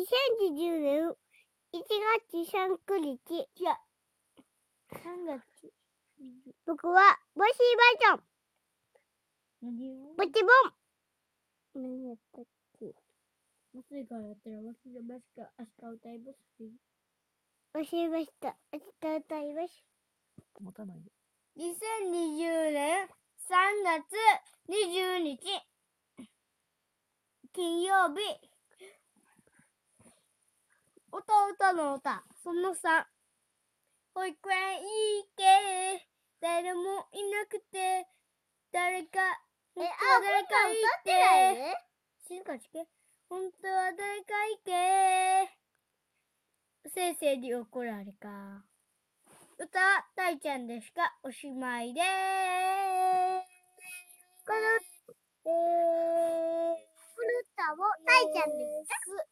2020年1月30日。いや、3月。僕は、ボシーバージョン。ボチボン。何やったっけ？もうすぐからやったら忘れました。明日歌います。忘れました。明日歌います。持たないで。2020年3月20日金曜日弟の歌その3保育園行け。誰もいなくて。誰か本当は誰かいてね。静かにして。本当は誰かいて先生に怒られか歌はたいちゃんでしか？おしまいで。ーす。この、えー、この歌も、たいちゃんです。